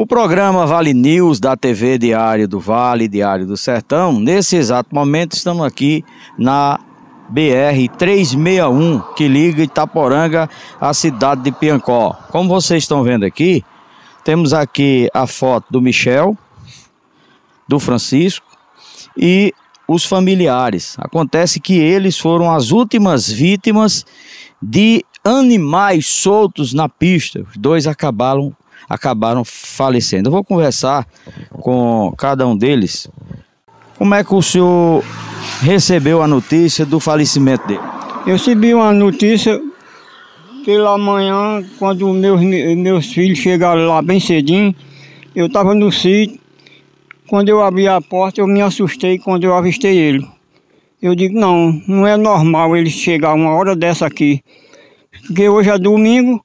O programa Vale News da TV Diário do Vale, Diário do Sertão, nesse exato momento estamos aqui na BR 361, que liga Itaporanga à cidade de Piancó. Como vocês estão vendo aqui, temos aqui a foto do Michel, do Francisco e os familiares. Acontece que eles foram as últimas vítimas de animais soltos na pista. Os dois acabaram acabaram falecendo. Eu vou conversar com cada um deles. Como é que o senhor recebeu a notícia do falecimento dele? Eu recebi uma notícia pela manhã, quando meus, meus filhos chegaram lá bem cedinho. Eu estava no sítio. Quando eu abri a porta, eu me assustei quando eu avistei ele. Eu digo, não, não é normal ele chegar uma hora dessa aqui. Porque hoje é domingo,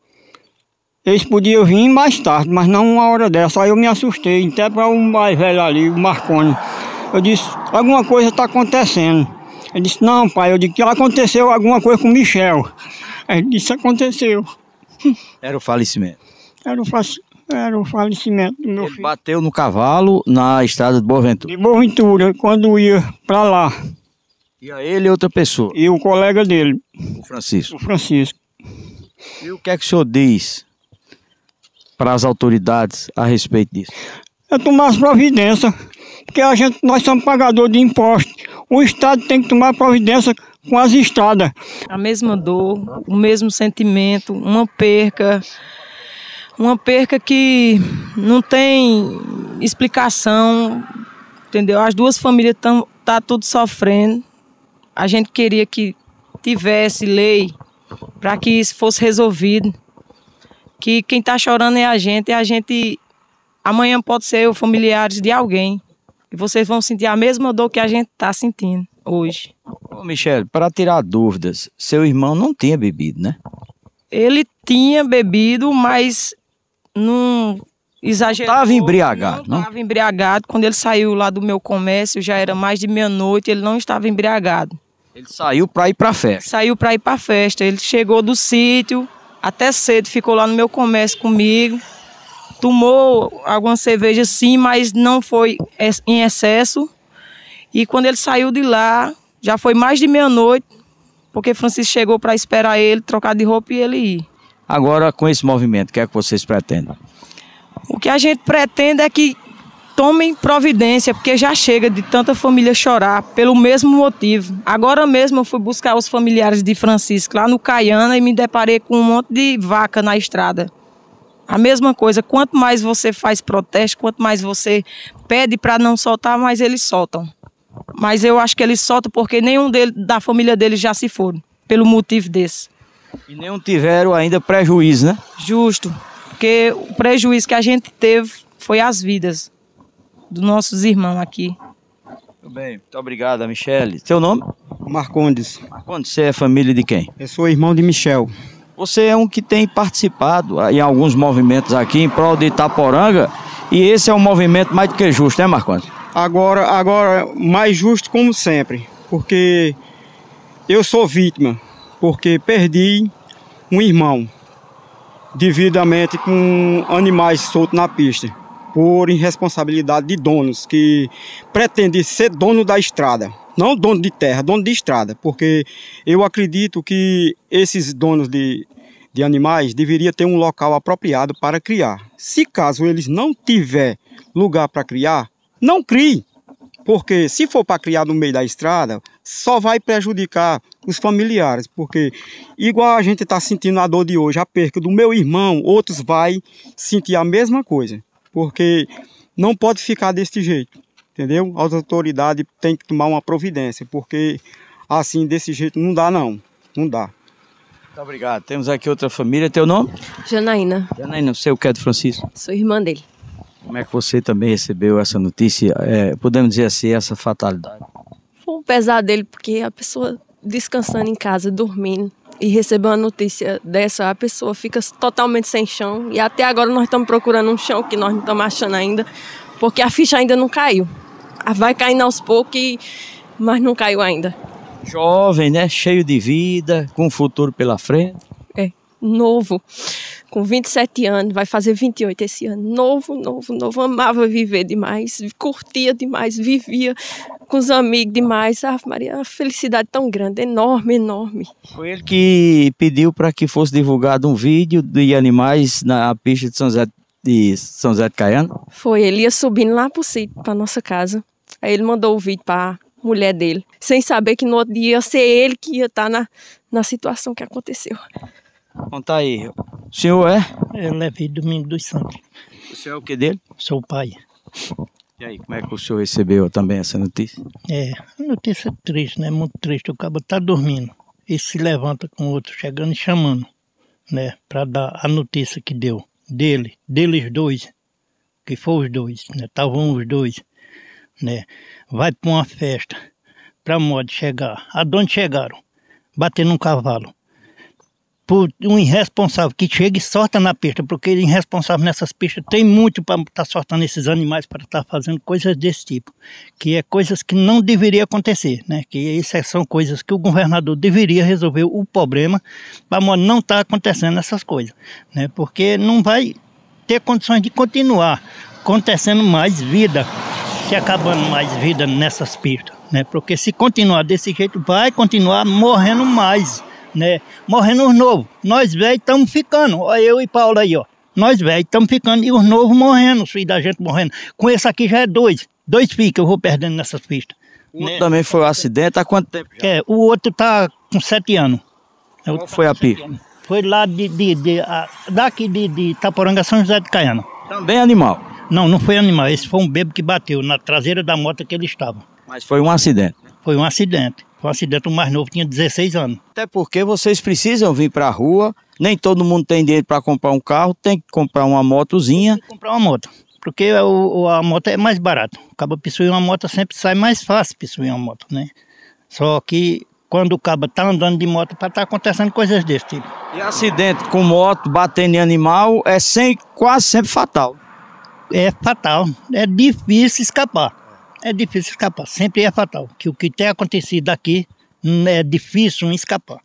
eles podiam vir mais tarde, mas não uma hora dessa. Aí eu me assustei, até para um mais velho ali, o Marconi. Eu disse, alguma coisa está acontecendo. Ele disse, não pai, eu disse que aconteceu alguma coisa com o Michel. Ele disse, aconteceu. Era o falecimento. Era o, era o falecimento do meu Ele filho. bateu no cavalo na estrada de Boaventura. De Boaventura, quando ia para lá. E a ele outra pessoa, E o colega dele, o Francisco. o Francisco. E o que é que o senhor diz para as autoridades a respeito disso? É tomar as providências, porque a gente, nós somos pagadores de impostos. O Estado tem que tomar providência com as estradas. a mesma dor, o mesmo sentimento, uma perca, uma perca que não tem explicação, entendeu? As duas famílias estão tá tudo sofrendo. A gente queria que tivesse lei para que isso fosse resolvido. Que quem está chorando é a gente, e a gente amanhã pode ser os familiares de alguém. E vocês vão sentir a mesma dor que a gente está sentindo hoje. Ô, Michele, para tirar dúvidas, seu irmão não tinha bebido, né? Ele tinha bebido, mas não exagerou. Tava embriagado, não? Não estava embriagado. Quando ele saiu lá do meu comércio, já era mais de meia-noite, ele não estava embriagado. Ele saiu para ir para festa. Saiu para ir para festa. Ele chegou do sítio, até cedo, ficou lá no meu comércio comigo. Tomou alguma cerveja sim, mas não foi em excesso. E quando ele saiu de lá, já foi mais de meia-noite, porque Francisco chegou para esperar ele, trocar de roupa e ele ir. Agora, com esse movimento, o que é que vocês pretendem? O que a gente pretende é que tomem providência, porque já chega de tanta família chorar pelo mesmo motivo. Agora mesmo eu fui buscar os familiares de Francisco lá no Caiana e me deparei com um monte de vaca na estrada. A mesma coisa, quanto mais você faz protesto, quanto mais você pede para não soltar, mais eles soltam. Mas eu acho que eles soltam porque nenhum dele, da família deles já se foram, pelo motivo desse. E nenhum tiveram ainda prejuízo, né? Justo, porque o prejuízo que a gente teve foi as vidas dos nossos irmãos aqui. Muito bem, muito obrigado, Michele. Seu nome? Marcondes, Quando você é família de quem? eu sou irmão de Michel. Você é um que tem participado em alguns movimentos aqui em prol de Itaporanga e esse é um movimento mais do que justo, né, Marcondes? Agora, agora, mais justo como sempre, porque eu sou vítima, porque perdi um irmão devidamente com animais soltos na pista, por irresponsabilidade de donos que pretendem ser dono da estrada. Não dono de terra, dono de estrada, porque eu acredito que esses donos de, de animais deveriam ter um local apropriado para criar. Se caso eles não tiver lugar para criar, não crie. Porque se for para criar no meio da estrada, só vai prejudicar os familiares. Porque igual a gente está sentindo a dor de hoje, a perca do meu irmão, outros vai sentir a mesma coisa. Porque não pode ficar desse jeito, entendeu? As autoridades têm que tomar uma providência, porque assim, desse jeito, não dá não, não dá. Muito obrigado. Temos aqui outra família. Teu nome? Janaína, Janaína, não sei o que é do Francisco. sou irmã dele. Como é que você também recebeu essa notícia? É, podemos dizer assim, essa fatalidade. Foi um pesar dele porque a pessoa descansando em casa, dormindo, e recebeu uma notícia dessa, a pessoa fica totalmente sem chão. E até agora nós estamos procurando um chão que nós não estamos achando ainda, porque a ficha ainda não caiu. Vai caindo aos poucos, e- mas não caiu ainda. Jovem, né? Cheio de vida, com um futuro pela frente. É, novo, com 27 anos, vai fazer 28 esse ano. Novo, novo, novo. Amava viver demais, curtia demais, vivia com os amigos demais. Ah, Maria, uma felicidade tão grande, enorme, enorme. Foi ele que pediu para que fosse divulgado um vídeo de animais na pista de São José de, São José de Caiano? Foi, ele ia subindo lá pro sítio, pra nossa casa. Aí ele mandou o vídeo pra mulher dele, sem saber que no outro dia ia ser ele que ia estar tá na, na situação que aconteceu. Conta aí. O senhor é? Ele é filho do Domingo dos Santos. O senhor é o que dele? Sou o pai. E aí, como é que o senhor recebeu também essa notícia? É, notícia triste, né? Muito triste. O cabo tá dormindo e se levanta com o outro chegando e chamando, né? Para dar a notícia que deu dele, deles dois, que foram os dois, né? Estavam os dois, né? Vai para uma festa, para modo chegar. Aonde chegaram? Bater num cavalo por um irresponsável que chega e sorta na pista, porque ele irresponsável nessas pistas tem muito para estar tá sortando esses animais para estar tá fazendo coisas desse tipo, que é coisas que não deveria acontecer, né? Que isso são coisas que o governador deveria resolver o problema para não estar tá acontecendo essas coisas, né? Porque não vai ter condições de continuar acontecendo mais vida, se acabando mais vida nessas pistas, né? Porque se continuar desse jeito vai continuar morrendo mais né? Morrendo os novos. Nós velhos estamos ficando. Olha eu e Paulo aí, ó. Nós velhos estamos ficando e os novos morrendo, os filhos da gente morrendo. Com esse aqui já é dois. Dois filhos que eu vou perdendo nessas pistas. O outro né? também foi um acidente. Há quanto tempo? Já? É, o outro tá com sete anos. Qual tá foi a pista? Foi lá de, de, de a, daqui de, de Itaporanga, São José de Caiano. Também animal? Não, não foi animal. Esse foi um bebo que bateu na traseira da moto que ele estava. Mas foi um acidente? Foi um acidente. Um acidente, o mais novo tinha 16 anos. Até porque vocês precisam vir para a rua, nem todo mundo tem dinheiro para comprar um carro, tem que comprar uma motozinha. Comprar uma moto, porque o, a moto é mais barato. Acaba possuir uma moto sempre sai mais fácil possuir uma moto, né? Só que quando o cabo tá andando de moto, para tá acontecendo coisas desse tipo. E acidente com moto batendo em animal é sem, quase sempre fatal. É fatal, é difícil escapar é difícil escapar, sempre é fatal. Que o que tem acontecido aqui hum, é difícil escapar.